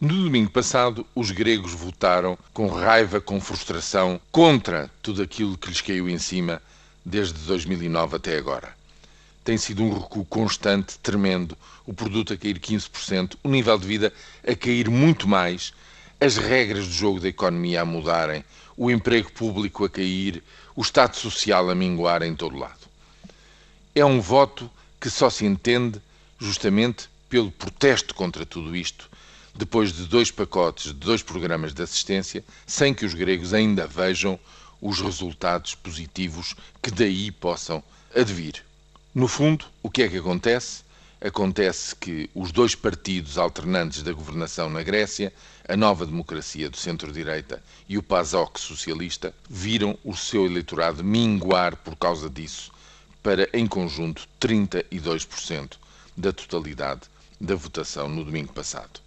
No domingo passado, os gregos votaram com raiva, com frustração, contra tudo aquilo que lhes caiu em cima desde 2009 até agora. Tem sido um recuo constante, tremendo, o produto a cair 15%, o nível de vida a cair muito mais, as regras do jogo da economia a mudarem, o emprego público a cair, o Estado Social a minguar em todo lado. É um voto que só se entende justamente pelo protesto contra tudo isto depois de dois pacotes de dois programas de assistência, sem que os gregos ainda vejam os resultados positivos que daí possam advir. No fundo, o que é que acontece? Acontece que os dois partidos alternantes da governação na Grécia, a Nova Democracia do Centro-Direita e o PASOK socialista, viram o seu eleitorado minguar por causa disso para, em conjunto, 32% da totalidade da votação no domingo passado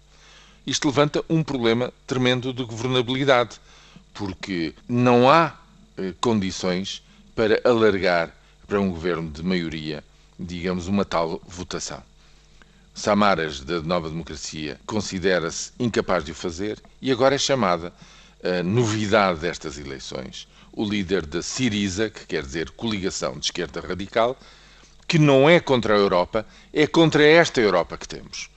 isto levanta um problema tremendo de governabilidade, porque não há eh, condições para alargar para um governo de maioria, digamos, uma tal votação. Samaras, da Nova Democracia, considera-se incapaz de o fazer e agora é chamada a novidade destas eleições. O líder da Siriza, que quer dizer coligação de esquerda radical, que não é contra a Europa, é contra esta Europa que temos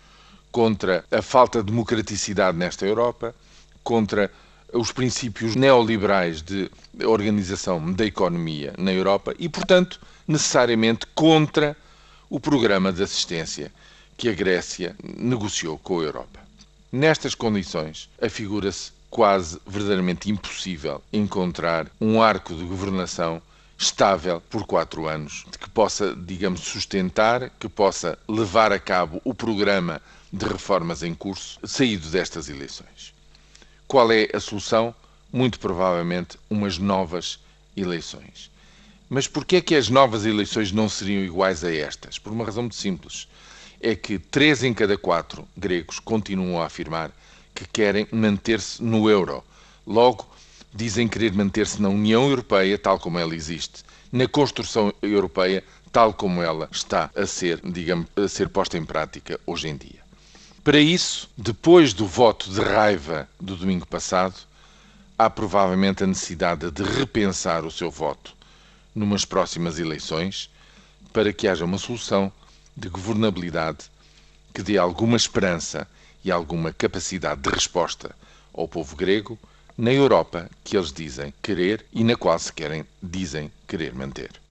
contra a falta de democraticidade nesta Europa, contra os princípios neoliberais de organização da economia na Europa e, portanto, necessariamente contra o programa de assistência que a Grécia negociou com a Europa. Nestas condições, afigura-se quase verdadeiramente impossível encontrar um arco de governação estável por quatro anos, que possa, digamos, sustentar, que possa levar a cabo o programa de reformas em curso saído destas eleições. Qual é a solução? Muito provavelmente umas novas eleições. Mas porquê é que as novas eleições não seriam iguais a estas? Por uma razão muito simples. É que três em cada quatro gregos continuam a afirmar que querem manter-se no euro. Logo, dizem querer manter-se na União Europeia tal como ela existe, na construção europeia tal como ela está a ser, digamos, a ser posta em prática hoje em dia. Para isso, depois do voto de raiva do domingo passado, há provavelmente a necessidade de repensar o seu voto numas próximas eleições para que haja uma solução de governabilidade que dê alguma esperança e alguma capacidade de resposta ao povo grego na Europa que eles dizem querer e na qual se querem dizem querer manter.